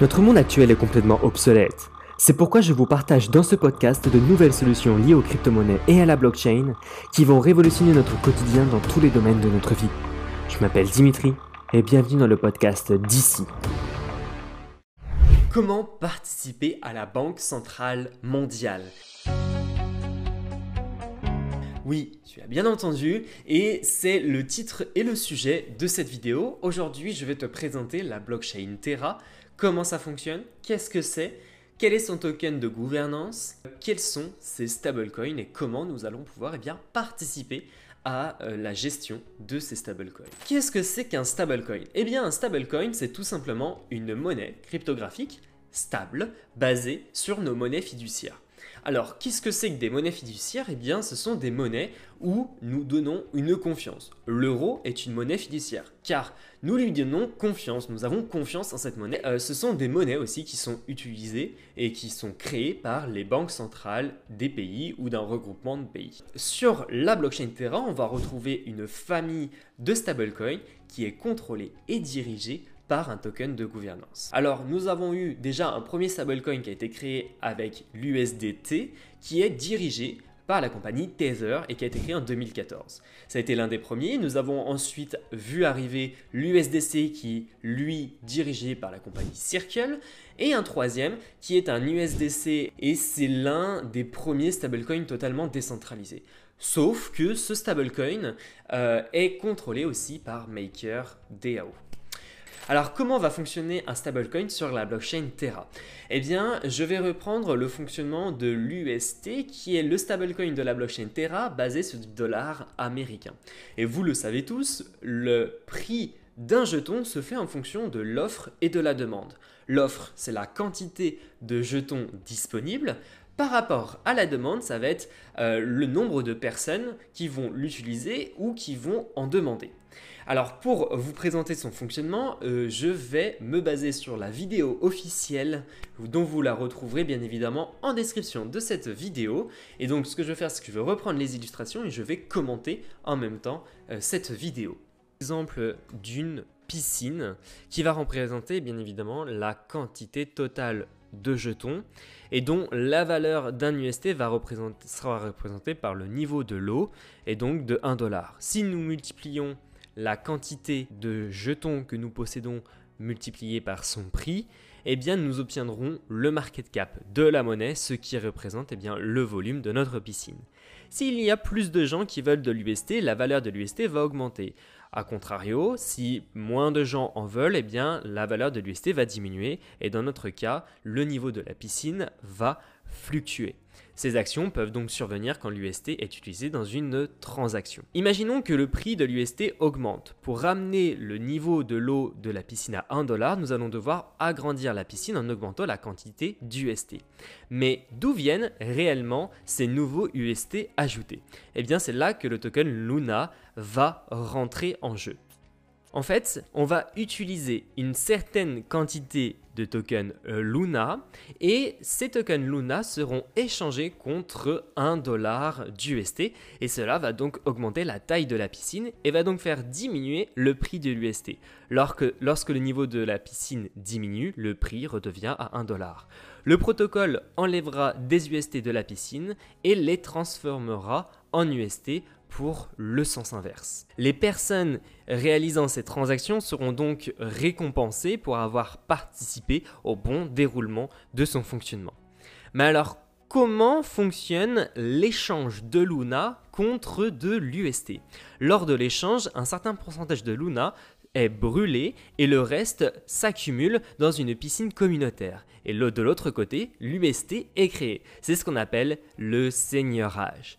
Notre monde actuel est complètement obsolète. C'est pourquoi je vous partage dans ce podcast de nouvelles solutions liées aux crypto-monnaies et à la blockchain qui vont révolutionner notre quotidien dans tous les domaines de notre vie. Je m'appelle Dimitri et bienvenue dans le podcast d'ici. Comment participer à la Banque Centrale Mondiale? Oui, tu as bien entendu, et c'est le titre et le sujet de cette vidéo. Aujourd'hui, je vais te présenter la blockchain Terra, comment ça fonctionne, qu'est-ce que c'est, quel est son token de gouvernance, quels sont ses stablecoins et comment nous allons pouvoir eh bien, participer à euh, la gestion de ces stablecoins. Qu'est-ce que c'est qu'un stablecoin? Eh bien un stablecoin c'est tout simplement une monnaie cryptographique stable basée sur nos monnaies fiduciaires. Alors, qu'est-ce que c'est que des monnaies fiduciaires? Eh bien, ce sont des monnaies où nous donnons une confiance. L'euro est une monnaie fiduciaire, car nous lui donnons confiance, nous avons confiance en cette monnaie. Euh, ce sont des monnaies aussi qui sont utilisées et qui sont créées par les banques centrales des pays ou d'un regroupement de pays. Sur la blockchain Terra, on va retrouver une famille de stablecoins qui est contrôlée et dirigée par un token de gouvernance. Alors nous avons eu déjà un premier stablecoin qui a été créé avec l'USDT qui est dirigé par la compagnie Tether et qui a été créé en 2014. Ça a été l'un des premiers. Nous avons ensuite vu arriver l'USDC qui, lui, dirigé par la compagnie Circle. Et un troisième qui est un USDC et c'est l'un des premiers stablecoins totalement décentralisés. Sauf que ce stablecoin euh, est contrôlé aussi par MakerDAO. Alors comment va fonctionner un stablecoin sur la blockchain Terra? Eh bien, je vais reprendre le fonctionnement de l'UST qui est le stablecoin de la blockchain Terra basé sur du dollar américain. Et vous le savez tous, le prix d'un jeton se fait en fonction de l'offre et de la demande. L'offre, c'est la quantité de jetons disponibles. Par rapport à la demande, ça va être euh, le nombre de personnes qui vont l'utiliser ou qui vont en demander. Alors pour vous présenter son fonctionnement, euh, je vais me baser sur la vidéo officielle dont vous la retrouverez bien évidemment en description de cette vidéo. Et donc ce que je vais faire, c'est que je vais reprendre les illustrations et je vais commenter en même temps euh, cette vidéo. Exemple d'une piscine qui va représenter bien évidemment la quantité totale de jetons et dont la valeur d'un UST va sera représentée par le niveau de l'eau et donc de 1 dollar. Si nous multiplions la quantité de jetons que nous possédons multiplié par son prix, eh nous obtiendrons le market cap de la monnaie, ce qui représente eh le volume de notre piscine. S'il y a plus de gens qui veulent de l'UST, la valeur de l'UST va augmenter. A contrario, si moins de gens en veulent, eh bien la valeur de l'UST va diminuer et dans notre cas, le niveau de la piscine va fluctuer. Ces actions peuvent donc survenir quand l'UST est utilisé dans une transaction. Imaginons que le prix de l'UST augmente. Pour ramener le niveau de l'eau de la piscine à 1 dollar, nous allons devoir agrandir la piscine en augmentant la quantité d'UST. Mais d'où viennent réellement ces nouveaux UST ajoutés? Eh bien c'est là que le token Luna va rentrer en jeu. En fait, on va utiliser une certaine quantité de tokens euh, Luna et ces tokens Luna seront échangés contre un dollar d'UST et cela va donc augmenter la taille de la piscine et va donc faire diminuer le prix de l'UST. Lorsque, lorsque le niveau de la piscine diminue, le prix redevient à 1 dollar. Le protocole enlèvera des UST de la piscine et les transformera en UST pour le sens inverse. Les personnes réalisant ces transactions seront donc récompensées pour avoir participé au bon déroulement de son fonctionnement. Mais alors, comment fonctionne l'échange de Luna contre de l'UST Lors de l'échange, un certain pourcentage de Luna est brûlé et le reste s'accumule dans une piscine communautaire. Et de l'autre côté, l'UST est créé. C'est ce qu'on appelle le seigneurage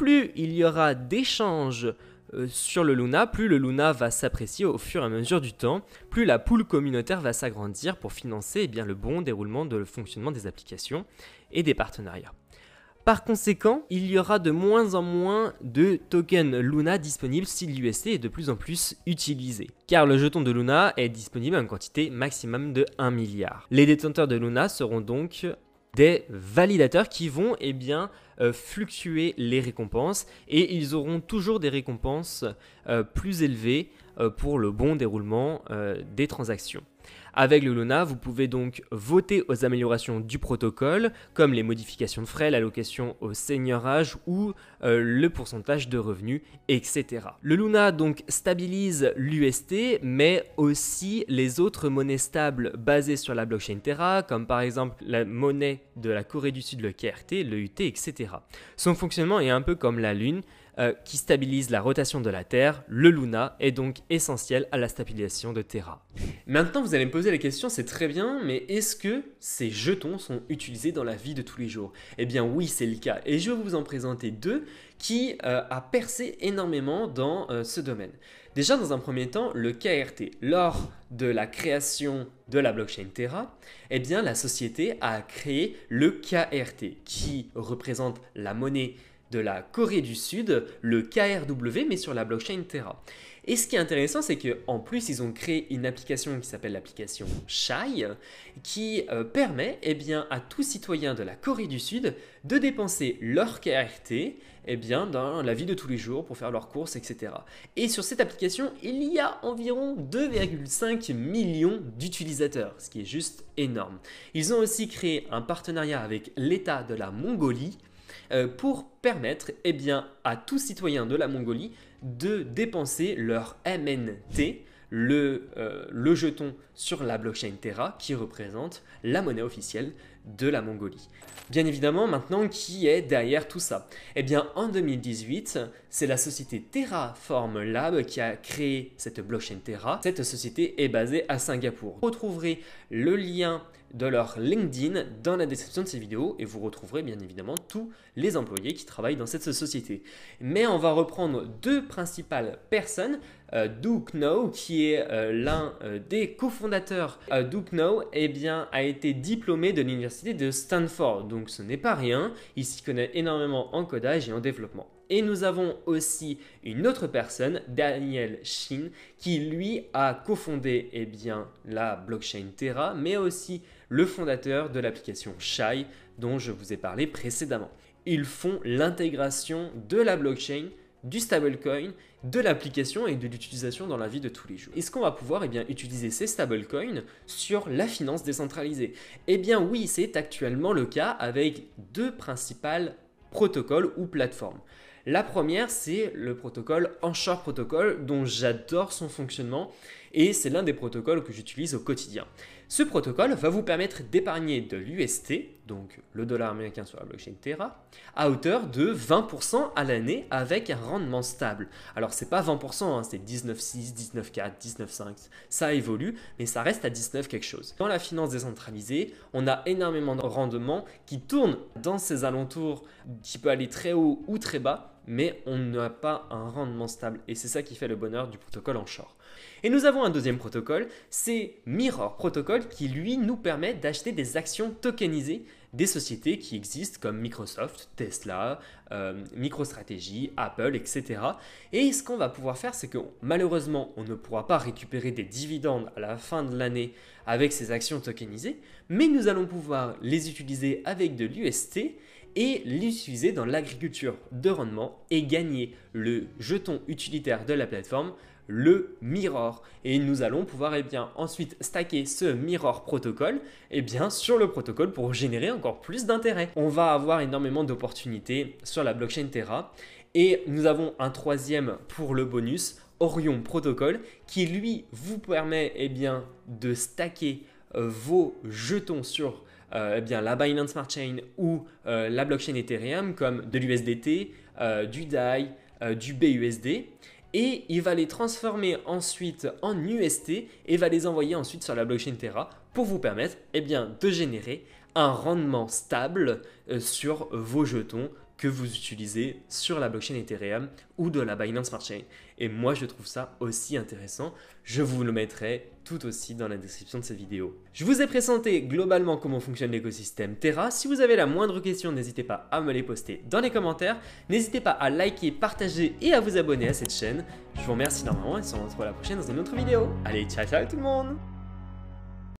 plus il y aura d'échanges euh, sur le Luna, plus le Luna va s'apprécier au fur et à mesure du temps, plus la poule communautaire va s'agrandir pour financer eh le bon déroulement de le fonctionnement des applications et des partenariats. Par conséquent, il y aura de moins en moins de tokens Luna disponibles si l'UST est de plus en plus utilisé. Car le jeton de Luna est disponible une quantité maximum de 1 milliard. Les détenteurs de Luna seront donc des validateurs qui vont eh euh, fluctuer les récompenses et ils auront toujours des récompenses euh, plus élevées euh, pour le bon déroulement des transactions. Avec le Luna, vous pouvez donc voter aux améliorations du protocole, comme les modifications de frais, l'allocation au seigneurage ou euh, le pourcentage de revenus, etc. Le Luna donc stabilise l'UST, mais aussi les autres monnaies stables basées sur la blockchain Terra, comme par exemple la monnaie de la Corée du Sud, le KRT, le UT, etc. Son fonctionnement est un peu comme la Lune, euh, qui stabilise la rotation de la Terre, le Luna est donc essentiel à la stabilisation de Terra. Maintenant, vous allez me poser la question, c'est très bien, mais est-ce que ces jetons sont utilisés dans la vie de tous les jours? Eh bien oui, c'est le cas, et je vais vous en présenter deux qui euh, a percé énormément dans euh, ce domaine. Déjà, dans un premier temps, le KRT. Lors de la création de la blockchain Terra, eh bien, la société a créé le KRT, qui représente la monnaie de la Corée du Sud, le KRW, mais sur la blockchain Terra. Et ce qui est intéressant, c'est qu'en plus, ils ont créé une application qui s'appelle l'application Shai, qui euh, permet eh bien, à tout citoyen de la Corée du Sud de dépenser leur KRT eh bien, dans la vie de tous les jours pour faire leurs courses, etc. Et sur cette application, il y a environ 2,5 millions d'utilisateurs, ce qui est juste énorme. Ils ont aussi créé un partenariat avec l'État de la Mongolie pour permettre eh bien, à tout citoyen de la Mongolie de dépenser leur MNT, euh, le, jeton sur la blockchain Terra qui représente la monnaie officielle de la Mongolie. Bien évidemment, maintenant, qui est derrière tout ça? Eh bien, en 2018, c'est la société Terraform Lab qui a créé cette blockchain Terra. Cette société est basée à Singapour. Vous retrouverez le lien de leur LinkedIn dans la description de ces vidéos et vous retrouverez bien évidemment tous les employés qui travaillent dans cette société. Mais on va reprendre deux principales personnes. Euh, Duke No, qui est euh, l'un euh, des cofondateurs. Euh, Duke No eh bien, a été diplômé de l'université de Stanford, donc ce n'est pas rien. Il s'y connaît énormément en codage et en développement. Et nous avons aussi une autre personne, Daniel Shin, qui lui a cofondé eh bien, la blockchain Terra, mais aussi le fondateur de l'application Shai dont je vous ai parlé précédemment. Ils font l'intégration de la blockchain, du stablecoin, de l'application et de l'utilisation dans la vie de tous les jours. Est-ce qu'on va pouvoir eh bien, utiliser ces stablecoins sur la finance décentralisée Eh bien oui, c'est actuellement le cas avec deux principales protocoles ou plateformes. La première, c'est le protocole Anchor Protocol, dont j'adore son fonctionnement et c'est l'un des protocoles que j'utilise au quotidien. Ce protocole va vous permettre d'épargner de l'UST, donc le dollar américain sur la blockchain Terra, à hauteur de 20% à l'année avec un rendement stable. Alors c'est pas 20%, hein, c'est 19,6, 19,4, 19,5, ça évolue, mais ça reste à 19 quelque chose. Dans la finance décentralisée, on a énormément de rendements qui tournent dans ces alentours, qui peut aller très haut ou très bas, mais on n'a pas un rendement stable. Et c'est ça qui fait le bonheur du protocole en short. Et nous avons un deuxième protocole, c'est Mirror Protocol qui lui nous permet d'acheter des actions tokenisées des sociétés qui existent comme Microsoft, Tesla, euh, MicroStrategy, Apple, etc. Et ce qu'on va pouvoir faire, c'est que malheureusement, on ne pourra pas récupérer des dividendes à la fin de l'année avec ces actions tokenisées, mais nous allons pouvoir les utiliser avec de l'UST et l'utiliser dans l'agriculture de rendement et gagner le jeton utilitaire de la plateforme le Mirror. Et nous allons pouvoir eh ensuite stacker ce Mirror protocole eh bien, sur le protocole pour générer encore plus d'intérêt. On va avoir énormément d'opportunités sur la blockchain Terra. Et nous avons un troisième pour le bonus, Orion Protocol, qui lui vous permet eh de stacker vos jetons sur euh, eh la Binance Smart Chain ou euh, la blockchain Ethereum comme de l'USDT, du DAI, du BUSD et il va les transformer ensuite en UST et va les envoyer ensuite sur la blockchain Terra pour vous permettre eh de générer un rendement stable euh, sur vos jetons que vous utilisez sur la blockchain Ethereum ou de la Binance Smart Chain. Et moi, je trouve ça aussi intéressant. Je vous le mettrai tout aussi dans la description de cette vidéo. Je vous ai présenté globalement comment fonctionne l'écosystème Terra. Si vous avez la moindre question, n'hésitez pas à me les poster dans les commentaires. N'hésitez pas à liker, partager et à vous abonner à cette chaîne. Je vous remercie énormément et on se retrouve la prochaine dans une autre vidéo. Allez, ciao ciao tout le monde